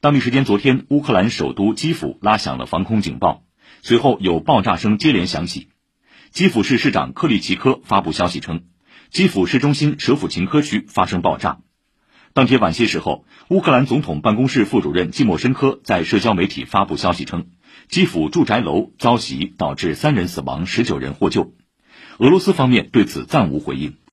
当地时间昨天，乌克兰首都基辅拉响了防空警报，随后有爆炸声接连响起。基辅市市长克里奇科发布消息称，基辅市中心舍甫琴科区发生爆炸。当天晚些时候，乌克兰总统办公室副主任季莫申科在社交媒体发布消息称，基辅住宅楼遭袭，导致三人死亡，十九人获救。俄罗斯方面对此暂无回应。